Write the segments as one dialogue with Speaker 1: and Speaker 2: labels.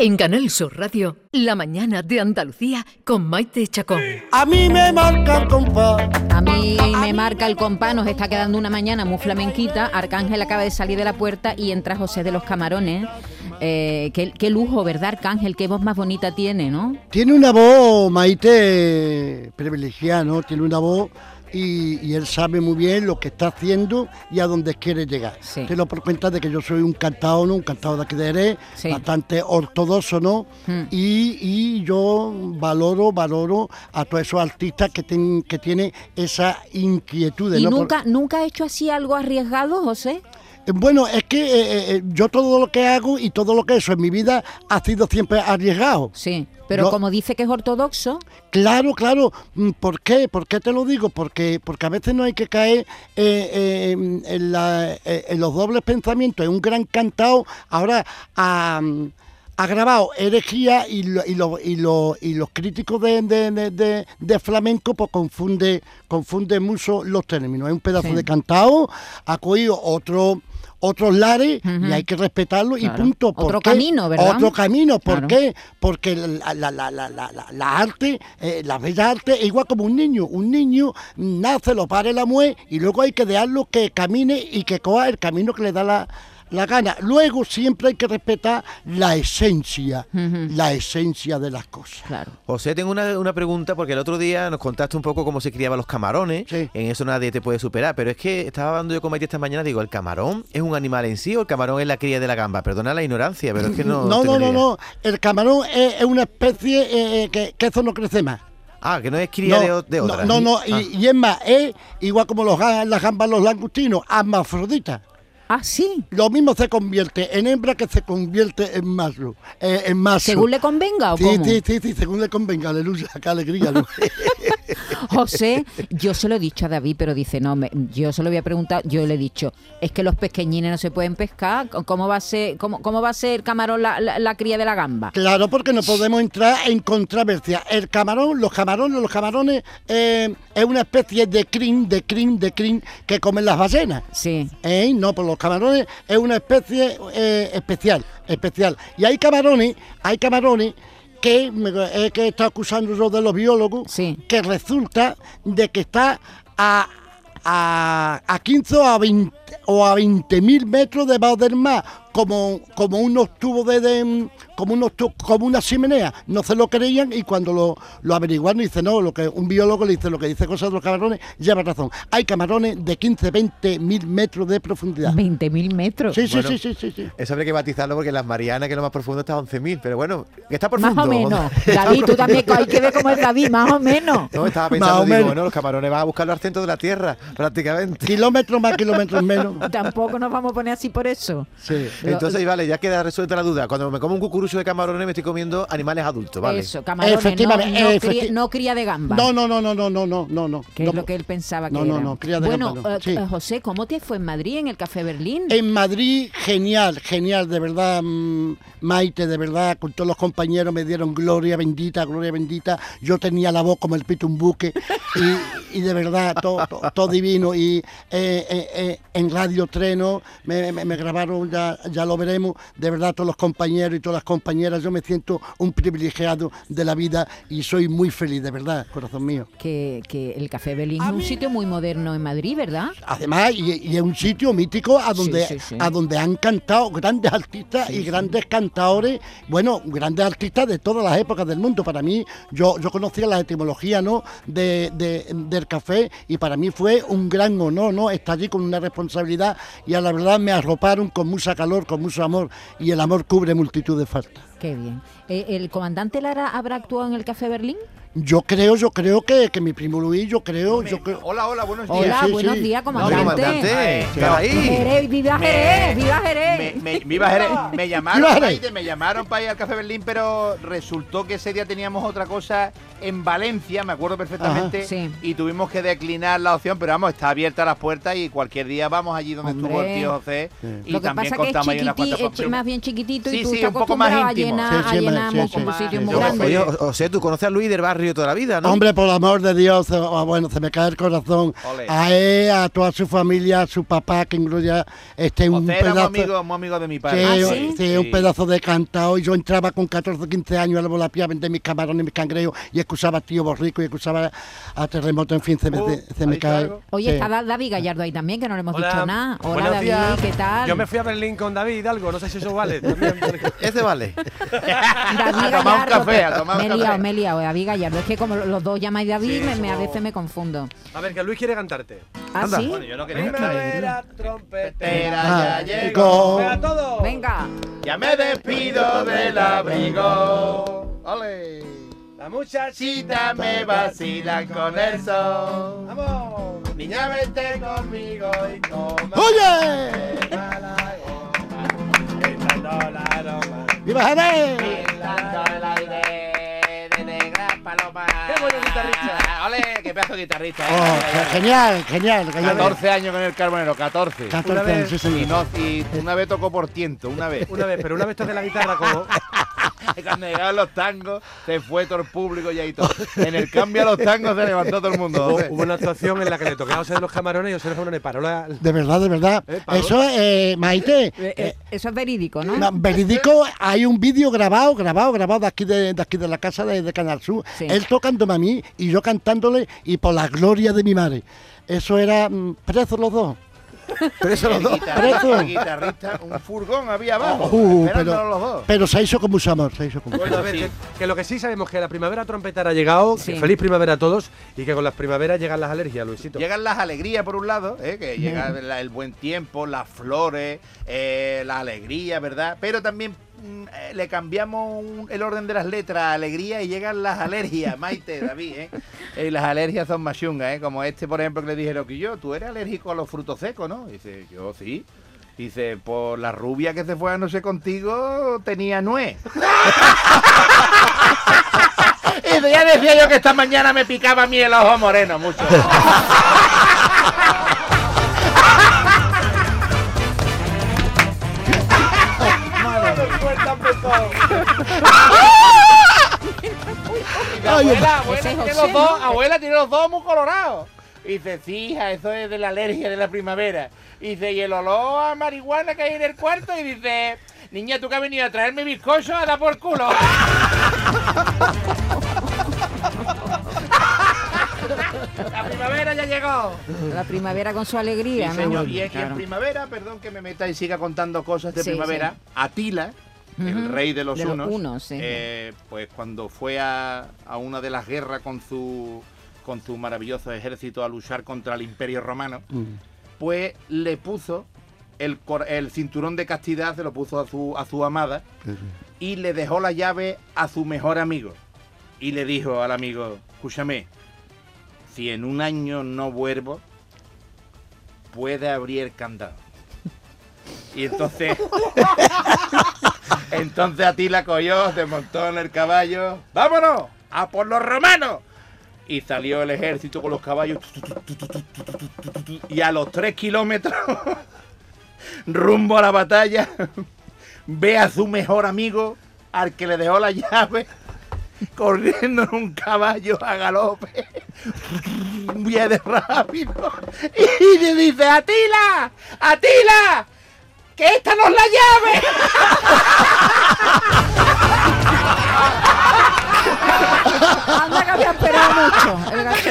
Speaker 1: En Canal Sur Radio, La mañana de Andalucía con Maite Chacón.
Speaker 2: A mí me marca el compás.
Speaker 3: A mí me marca el compás, nos está quedando una mañana muy flamenquita. Arcángel acaba de salir de la puerta y entra José de los Camarones. Eh, qué, qué lujo, ¿verdad, Arcángel? Qué voz más bonita tiene, ¿no?
Speaker 2: Tiene una voz, Maite, privilegiada, ¿no? Tiene una voz y, y él sabe muy bien lo que está haciendo y a dónde quiere llegar.
Speaker 3: Sí.
Speaker 2: Te lo por cuenta de que yo soy un cantador, ¿no? Un cantador de aquí de Jerez,
Speaker 3: Sí.
Speaker 2: bastante ortodoxo, ¿no?
Speaker 3: Hmm.
Speaker 2: Y, y yo valoro, valoro a todos esos artistas que, ten- que tienen esa inquietud.
Speaker 3: ¿Y
Speaker 2: ¿no? Por-
Speaker 3: nunca, nunca ha hecho así algo arriesgado, José?
Speaker 2: Eh, Bueno, es que eh, eh, yo todo lo que hago y todo lo que hecho en mi vida ha sido siempre arriesgado.
Speaker 3: Sí. Pero como dice que es ortodoxo,
Speaker 2: Claro, claro. Mm, ¿Por qué? ¿Por qué te lo digo? Porque, porque a veces no hay que caer eh, eh, en, la- eh, en los dobles pensamientos. Es un gran cantado. Ahora ha, ha grabado herejía y, lo- y, lo- y, lo- y los críticos de, de- de- de- flamenco pues confunde, confunde mucho los términos. Es un pedazo
Speaker 3: Sí.
Speaker 2: de cantado, ha cogido otro otros lares y hay que respetarlo y punto. ¿Por
Speaker 3: Otro
Speaker 2: qué?
Speaker 3: camino, ¿verdad?
Speaker 2: Otro camino. ¿Por
Speaker 3: Claro.
Speaker 2: qué? Porque la, la, la, la, arte, eh, la bella arte es igual como un niño. Un niño nace, lo pare la mue y luego hay que dejarlo que camine y que coja el camino que le da la, la gana. Luego siempre hay que respetar la esencia, la esencia de las cosas.
Speaker 3: claro.
Speaker 4: José, tengo una, una pregunta porque el otro día nos contaste un poco cómo se criaban los camarones.
Speaker 2: Sí.
Speaker 4: En eso nadie te puede superar. Pero es que estaba hablando yo con Maite esta mañana. Digo, ¿el camarón es un animal en sí o el camarón es la cría de la gamba? Perdona la ignorancia, pero es que no.
Speaker 2: no, no, no, no. El camarón es, es una especie eh, eh, que, que eso no crece más.
Speaker 4: Ah, que no es cría de, de
Speaker 2: no,
Speaker 4: otra.
Speaker 2: no, no, y,
Speaker 4: Ah.
Speaker 2: y es más, es igual como los, las gambas, los langostinos, hermafroditas.
Speaker 3: Ah, sí.
Speaker 2: Lo mismo se convierte en hembra que se convierte en macho. eh, en macho.
Speaker 3: Según le convenga o
Speaker 2: sí,
Speaker 3: cómo.
Speaker 2: sí, sí, sí, según le convenga, aleluya, qué alegría.
Speaker 3: José, yo se lo he dicho a David, pero dice, no, me- yo se lo voy a preguntar, yo le he dicho, es que los pequeñines no se pueden pescar, ¿cómo va a ser, cómo, cómo va a ser el camarón la, la- la cría de la gamba?
Speaker 2: claro, porque no podemos entrar en controversia. El camarón, los camarones, los camarones eh, es una especie de crin, de crin, de crin que comen las ballenas.
Speaker 3: Sí,
Speaker 2: ¿Eh? No, pues los camarones es una especie eh, especial, especial. Y hay camarones, hay camarones que me- es que está acusando yo de los biólogos,
Speaker 3: Sí.
Speaker 2: que resulta de que está a, a, a 15 o a 20 o a 20 mil metros debajo del mar, como, como unos tubos de, de- como unos como una chimenea. No se lo creían y cuando lo, lo averiguaron dice no, lo que un biólogo le dice lo que dice cosas de los camarones, lleva razón. Hay camarones de 15, 20 mil metros de profundidad.
Speaker 3: 20.000 metros.
Speaker 2: Sí, sí,
Speaker 4: Bueno.
Speaker 2: sí, sí, sí, sí.
Speaker 4: Eso habría que batizarlo porque las Marianas, que es lo más profundo, está a 11.000. Pero bueno, que está
Speaker 3: Más
Speaker 4: profundo.
Speaker 3: o menos. David, tú también hay que ver cómo es David, más o menos.
Speaker 4: No, estaba
Speaker 2: Más
Speaker 4: pensando,
Speaker 2: o
Speaker 4: digo,
Speaker 2: menos.
Speaker 4: bueno, los camarones van a buscarlo al centro de la Tierra, prácticamente.
Speaker 2: Kilómetros más, kilómetros menos.
Speaker 3: Tampoco nos vamos a poner así por eso.
Speaker 2: Sí.
Speaker 4: Entonces, vale, ya queda resuelta la duda. Cuando me como un cucurucho de camarones, me estoy comiendo animales adultos, ¿vale?
Speaker 3: Eso, camarones.
Speaker 2: Efectivamente,
Speaker 3: eh, no, cría, de gamba.
Speaker 2: No, no, no, no, no, no, no, no.
Speaker 3: Que
Speaker 2: no,
Speaker 3: es lo que él pensaba
Speaker 2: no. No, no, cría de
Speaker 3: bueno,
Speaker 2: gamba. Bueno.
Speaker 3: Eh, eh, José, ¿cómo te fue en Madrid, en el Café Berlín?
Speaker 2: En Madrid, genial, genial, de verdad, mm, Maite, de verdad, con todos los compañeros me dieron gloria bendita, gloria bendita. Yo tenía la voz como el pito un buque y, y de verdad, todo to, to divino. Y en Radio Treno me, grabaron ya, ya lo veremos, de verdad, todos los compañeros y todas las compañeras. Yo me siento un privilegiado de la vida y soy muy feliz, de verdad, corazón mío.
Speaker 3: Que, que el Café Berlín es un sitio muy moderno en Madrid, ¿verdad?
Speaker 2: Además, y, y es un sitio mítico a donde,
Speaker 3: Sí, sí, sí.
Speaker 2: a donde han cantado grandes artistas y grandes cantadores, bueno, grandes artistas de todas las épocas del mundo. Para mí, yo, yo conocía la etimología ¿no? de, de- del café y para mí fue un gran honor ¿no? estar allí con una responsabilidad y a la verdad me arroparon con mucha calor, con mucho amor y el amor cubre multitud de faltas.
Speaker 3: Qué bien. Eh, ¿El comandante Lara habrá actuado en el Café Berlín?
Speaker 2: Yo creo, yo creo que, que mi primo Luis, yo creo, yo creo...
Speaker 5: Hola, hola, buenos días.
Speaker 3: Hola,
Speaker 2: sí,
Speaker 3: buenos
Speaker 2: sí.
Speaker 3: días,
Speaker 4: No,
Speaker 3: comandante.
Speaker 4: comandante, está ahí.
Speaker 3: Jerez, ¡Viva Jerez! ¡Viva Jerez!
Speaker 5: Me, me- viva Jerez. Me llamaron, me llamaron para ir al Café Berlín, pero resultó que ese día teníamos otra cosa en Valencia, me acuerdo perfectamente,
Speaker 3: Ajá. Sí.
Speaker 5: y tuvimos que declinar la opción, pero vamos, está abierta las puertas y cualquier día vamos allí donde estuvo el tío José y
Speaker 3: Lo que
Speaker 5: también
Speaker 3: pasa que es,
Speaker 5: contamos ahí unas
Speaker 3: es más bien chiquitito y
Speaker 5: Sí,
Speaker 3: tú
Speaker 5: sí,
Speaker 3: estás
Speaker 5: un poco más íntimo,
Speaker 3: llenar,
Speaker 2: Sí,
Speaker 3: a
Speaker 2: sí,
Speaker 3: llenar
Speaker 2: sí,
Speaker 3: mu-
Speaker 2: sí,
Speaker 3: como
Speaker 2: sí,
Speaker 3: sitios
Speaker 2: sí,
Speaker 3: muy
Speaker 2: sí.
Speaker 3: grandes.
Speaker 4: Oye, o, o sea, tú conoces a Luis del barrio toda la vida, ¿no?
Speaker 2: Hombre, por el amor de Dios, oh, bueno, se me cae el corazón.
Speaker 5: Ole.
Speaker 2: A él, a toda su familia, a su papá, que incluya este un
Speaker 5: José era muy
Speaker 2: pedazo.
Speaker 5: amigo, muy amigo de mi
Speaker 2: Sí,
Speaker 5: padre.
Speaker 3: ¿Ah,
Speaker 2: sí,
Speaker 3: sí?
Speaker 2: un pedazo de cantado. Y yo entraba con 14, 15 años a la volapía a vender mis camarones, mis cangrejos y excusaba a tío Borrico y excusaba a Terremoto, en fin, se me,
Speaker 5: Uh,
Speaker 2: se me cae.
Speaker 3: Oye,
Speaker 2: Sí.
Speaker 3: está Da- David Gallardo ahí también, que no le hemos dicho nada. Hola,
Speaker 6: buenos
Speaker 3: David,
Speaker 6: días.
Speaker 3: ¿qué tal?
Speaker 6: Yo me fui a Berlín con David Hidalgo, no sé si eso vale. también.
Speaker 4: Ese vale.
Speaker 3: David
Speaker 5: A tomar un
Speaker 3: Gallardo,
Speaker 5: café, a tomar un
Speaker 3: me he
Speaker 5: café.
Speaker 3: liado, me he liado, David Gallardo. Es que como los dos llamáis David,
Speaker 6: Sí,
Speaker 3: me, me- a veces me confundo.
Speaker 6: A ver, que Luis quiere cantarte.
Speaker 3: ¿Ah,
Speaker 4: Anda.
Speaker 3: sí?
Speaker 5: Bueno, yo no quería
Speaker 6: Primavera, trompetera,
Speaker 2: Ah,
Speaker 6: ya
Speaker 2: llegó.
Speaker 6: Venga, todo.
Speaker 3: Venga.
Speaker 5: Ya me despido del abrigo. ¡Ole!
Speaker 6: La muchachita
Speaker 5: Chita me vacilan con el sol.
Speaker 6: Vamos.
Speaker 5: Niña, vente conmigo y toma.
Speaker 2: ¡Oye! ¡Viva Jerez!
Speaker 5: Bailando el aire de negras palomas.
Speaker 6: ¡Qué bueno guitarrista!
Speaker 5: ¡Ole! ¡Qué pedazo de guitarrista!
Speaker 2: Oh,
Speaker 5: eh!
Speaker 2: ge- genial, genial. genial.
Speaker 5: 14 años con el carbonero, 14.
Speaker 2: 14
Speaker 6: Una
Speaker 2: años,
Speaker 6: vez-
Speaker 2: sí,
Speaker 5: Y, no, y una vez tocó por tiento, una vez.
Speaker 6: Una vez, pero una vez toqué la guitarra como.
Speaker 5: Cuando llegaron los tangos, se fue todo el público y ahí todo. En el cambio a los tangos se levantó todo el mundo.
Speaker 6: Hubo, una actuación en la que le toqué a José de los Camarones y José de los Camarones paró la.
Speaker 2: De verdad, de verdad.
Speaker 6: Eh.
Speaker 2: Eso, eh, Maite,
Speaker 3: Eh, eh, eso es verídico, ¿no?
Speaker 2: No, verídico, hay un vídeo grabado, grabado, grabado de aquí de, de aquí de la casa de, de Canal Sur.
Speaker 3: Sí.
Speaker 2: Él tocándome a mí y yo cantándole y por la gloria de mi madre. Eso era mm, presos los dos. Presos los
Speaker 5: El
Speaker 2: dos.
Speaker 5: guitarrista,
Speaker 2: Presos.
Speaker 5: el guitarrista, un furgón había abajo.
Speaker 2: Uh,
Speaker 5: esperándolo
Speaker 2: pero,
Speaker 5: los dos.
Speaker 2: pero se hizo con mucho amor, se hizo con mucho
Speaker 6: Bueno, a
Speaker 2: amor.
Speaker 6: ver, que, que lo que sí sabemos que la primavera trompetera ha llegado, que
Speaker 3: Sí.
Speaker 6: feliz primavera a todos y que con las primaveras llegan las alergias, Luisito.
Speaker 5: Llegan las alegrías por un lado, ¿eh? que llega la- el buen tiempo, las flores, eh, la alegría, ¿verdad? Pero también le cambiamos un- el orden de las letras a alegría y llegan las alergias, Maite, David, ¿eh? Y las alergias son más chungas, ¿eh? Como este, por ejemplo, que le dijeron que yo, tú eres alérgico a los frutos secos, ¿no? Dice, yo sí. Dice, por la rubia que se fue a no sé contigo, tenía nuez. y ya decía yo que esta mañana me picaba a mí el ojo moreno mucho. Y
Speaker 2: Ay,
Speaker 5: abuela, abuela tiene
Speaker 3: José,
Speaker 5: los dos,
Speaker 3: ¿no?
Speaker 5: abuela tiene los dos muy colorados. Y dice, sí, hija, eso es de la alergia de la primavera. Y dice, y el olor a marihuana que hay en el cuarto. Y dice, niña, tú que has venido a traerme bizcocho a dar por culo. la primavera ya llegó.
Speaker 3: La primavera con su alegría,
Speaker 5: Sí,
Speaker 3: ¿no?
Speaker 5: señor. Y, es que en primavera, perdón que me meta y siga contando cosas de
Speaker 3: Sí,
Speaker 5: primavera,
Speaker 3: sí.
Speaker 5: Atila, el rey de los
Speaker 3: De los
Speaker 5: unos, eh, pues cuando fue a, a una de las guerras con su, con su maravilloso ejército a luchar contra el imperio romano,
Speaker 2: Mm.
Speaker 5: pues le puso el, cor- el cinturón de castidad, se lo puso a su, a su amada y le dejó la llave a su mejor amigo. Y le dijo al amigo, escúchame, si en un año no vuelvo, puede abrir el candado. Y entonces, entonces Atila cogió, se montó en el caballo, vámonos, a por los romanos. Y salió el ejército con los caballos. Y a los tres kilómetros, rumbo a la batalla, ve a su mejor amigo, al que le dejó la llave, corriendo en un caballo a galope. Viene rápido. Y le dice, Atila, Atila, que esta no es la llave.
Speaker 3: Anda que había esperado mucho el gacho.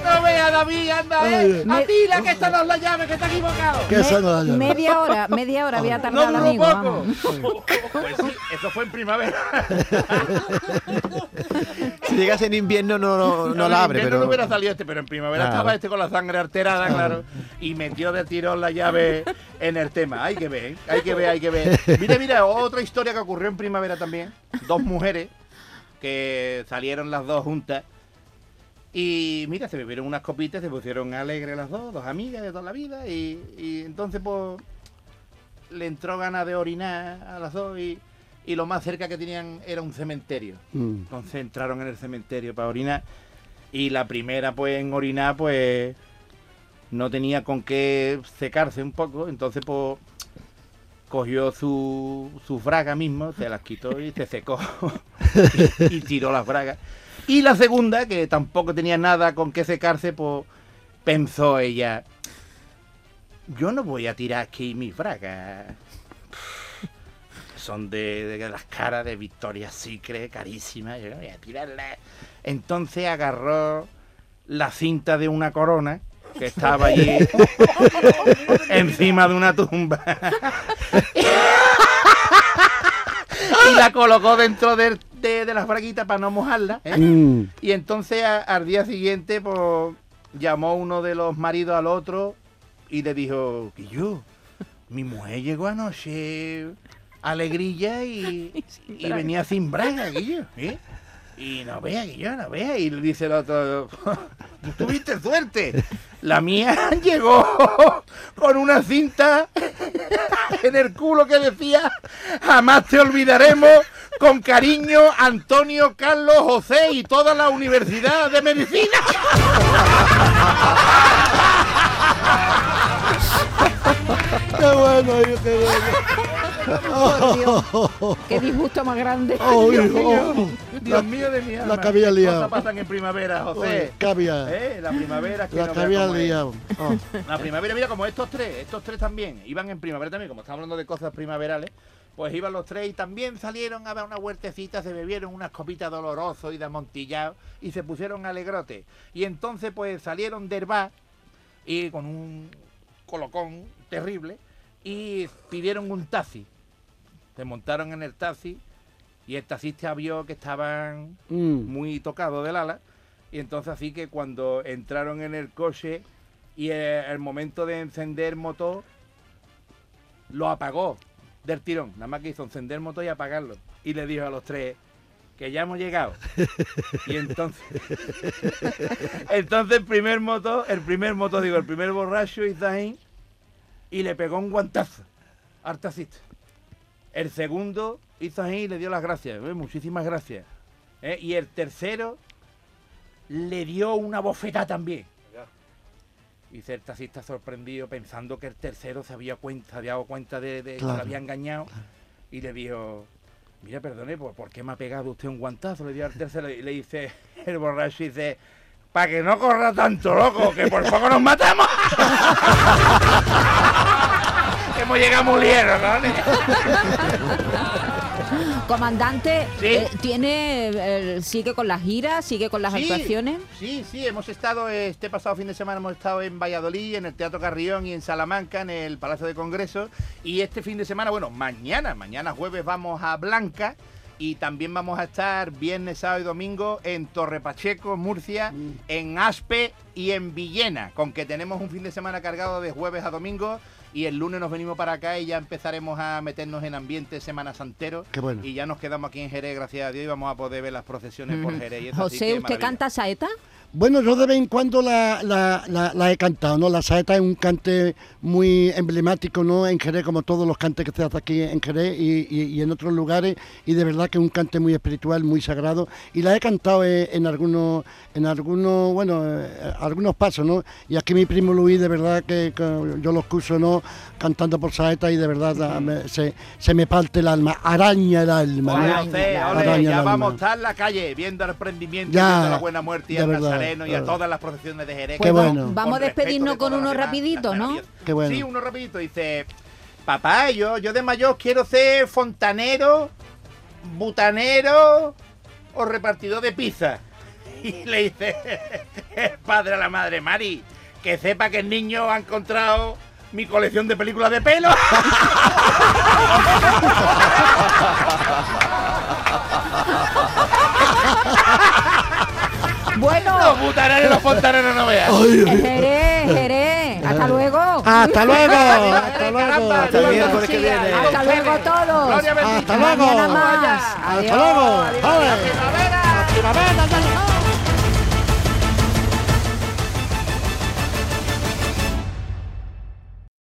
Speaker 5: No. No veas, David, anda, eh.
Speaker 3: Me-
Speaker 5: Atila, que esta no es la llave, que está equivocado.
Speaker 2: Que esa no la llave.
Speaker 3: Media hora, media hora había
Speaker 5: No
Speaker 3: tardado
Speaker 5: duró
Speaker 3: amigo.
Speaker 5: poco.
Speaker 3: vamos.
Speaker 5: Pues sí, eso fue en primavera.
Speaker 4: Si llegas en invierno no, no, no
Speaker 5: en
Speaker 4: la abre,
Speaker 5: invierno
Speaker 4: pero...
Speaker 5: no hubiera salido este, pero en primavera
Speaker 4: Claro.
Speaker 5: estaba este con la sangre alterada, claro. Y metió de tirón la llave en el tema. Hay que ver, ¿eh? hay que ver, hay que ver. Mira, mira, otra historia que ocurrió en primavera también. Dos mujeres que salieron las dos juntas. Y mira, se bebieron unas copitas, se pusieron alegres las dos, dos amigas de toda la vida. Y, y entonces, pues, le entró ganas de orinar a las dos y, y lo más cerca que tenían era un cementerio.
Speaker 2: Mm.
Speaker 5: Entonces entraron en el cementerio para orinar. Y la primera, pues, en orinar, pues, no tenía con qué secarse un poco. Entonces, pues, cogió su, su braga mismo, se las quitó y se secó y, y tiró las bragas. Y la segunda, que tampoco tenía nada con qué secarse, pues pensó ella, yo no voy a tirar aquí mis bragas. Son de, de las caras de Victoria Secret, carísimas, yo no voy a tirarlas. Entonces agarró la cinta de una corona que estaba allí encima de una tumba. y la colocó dentro de, de- de las braguitas para no mojarla. ¿eh?
Speaker 2: Mm.
Speaker 5: Y entonces a- al día siguiente, pues llamó uno de los maridos al otro y le dijo, que yo, mi mujer llegó anoche alegrilla y, y venía sin braga, Guillo, ¿eh? Y no vea, Guillo, no vea. Y le dice el otro, tuviste suerte. La mía llegó con una cinta en el culo que decía, jamás te olvidaremos, con cariño, Antonio, Carlos, José y toda la Universidad de Medicina.
Speaker 2: Qué bueno, qué bueno.
Speaker 3: Dios, qué disgusto más grande.
Speaker 2: Oh,
Speaker 5: Dios mío,
Speaker 2: oh.
Speaker 5: Dios mío de mi alma.
Speaker 2: la que había liado.
Speaker 5: Cosas pasan en primavera, José.
Speaker 2: ¿qué había?
Speaker 5: Eh, La primavera que
Speaker 2: La
Speaker 5: no
Speaker 2: que había liado. Oh.
Speaker 5: La primavera, mira, como estos tres, estos tres también, iban en primavera también, como estamos hablando de cosas primaverales, pues iban los tres y también salieron a dar una huertecita, se bebieron unas copitas dolorosos y de amontillado y se pusieron alegrotes. Y entonces pues salieron del bar y con un colocón terrible y pidieron un taxi. Se montaron en el taxi y el taxista vio que estaban
Speaker 2: Mm.
Speaker 5: muy tocado del ala. Y entonces así que cuando entraron en el coche y eh, el momento de encender motor, lo apagó del tirón. Nada más que hizo encender el motor y apagarlo. Y le dijo a los tres que ya hemos llegado. Y entonces, entonces el primer motor, el primer motor, digo, el primer borracho ahí y le pegó un guantazo al. El segundo y le dio las gracias. "Eh, muchísimas gracias. ¿Eh? Y el tercero le dio una bofetada también. Y el taxista sorprendido pensando que el tercero se había, cuenta, se había dado cuenta de, de que lo había engañado. Y le dijo, mira, perdone, ¿por, por qué me ha pegado usted un guantazo? Le dio al tercero y le dice el borracho, y dice, para que no corra tanto, loco, que por poco nos matamos. que hemos llegado muy lejos, ¿no?
Speaker 3: Comandante,
Speaker 5: Sí.
Speaker 3: eh, ¿tiene, eh, sigue con las giras, sigue con las
Speaker 5: Sí,
Speaker 3: actuaciones?
Speaker 5: Sí, sí, hemos estado, este pasado fin de semana hemos estado en Valladolid, en el Teatro Carrión y en Salamanca, en el Palacio de Congresos. Y este fin de semana, bueno, mañana, mañana jueves vamos a Blanca. Y también vamos a estar viernes, sábado y domingo en Torre Pacheco, Murcia, en Aspe y en Villena, con que tenemos un fin de semana cargado de jueves a domingo y el lunes nos venimos para acá y ya empezaremos a meternos en ambiente semana santero.
Speaker 2: Qué bueno.
Speaker 5: Y ya nos quedamos aquí en Jerez, gracias a Dios, y vamos a poder ver las procesiones por Jerez. y
Speaker 3: José,
Speaker 5: que
Speaker 3: ¿usted
Speaker 5: maravilla.
Speaker 3: canta saeta?
Speaker 2: Bueno, yo de vez en cuando la, la, la, la he cantado, ¿no? La saeta es un cante muy emblemático, ¿no? En Jerez, como todos los cantes que se hacen aquí en Jerez y, y- y en otros lugares, y de verdad que es un cante muy espiritual, muy sagrado, y la he cantado eh, en algunos, en algunos, bueno, eh, algunos pasos, ¿no? Y aquí mi primo Luis, de verdad que, que yo lo escucho, ¿no? Cantando por saeta y de verdad se, se me parte el alma, araña el alma, ¿no?
Speaker 5: José, ole,
Speaker 2: Araña el
Speaker 5: ya
Speaker 2: alma.
Speaker 5: vamos a estar en la calle viendo el prendimiento,
Speaker 2: Ya,
Speaker 5: viendo la buena muerte y
Speaker 2: de
Speaker 5: Nazareno y a
Speaker 2: de
Speaker 5: todas las procesiones de Jerez.
Speaker 2: Qué
Speaker 5: que
Speaker 2: bueno.
Speaker 5: con
Speaker 3: Vamos a despedirnos
Speaker 5: de
Speaker 3: con uno rapidito, ¿no?
Speaker 2: Qué bueno.
Speaker 5: Sí, uno rapidito. Dice, papá, yo, yo de mayor quiero ser fontanero, butanero o repartidor de pizza. Y le dice el padre a la madre, Mari, que sepa que el niño ha encontrado mi colección de películas de pelo. fontaneros no.
Speaker 3: Jerez, Jerez, hasta luego.
Speaker 2: Hasta luego, hasta luego.
Speaker 4: Hasta viene.
Speaker 3: Hasta luego todos.
Speaker 5: Gloria bendita.
Speaker 2: Hasta luego. Hasta luego. Vale.
Speaker 5: primavera.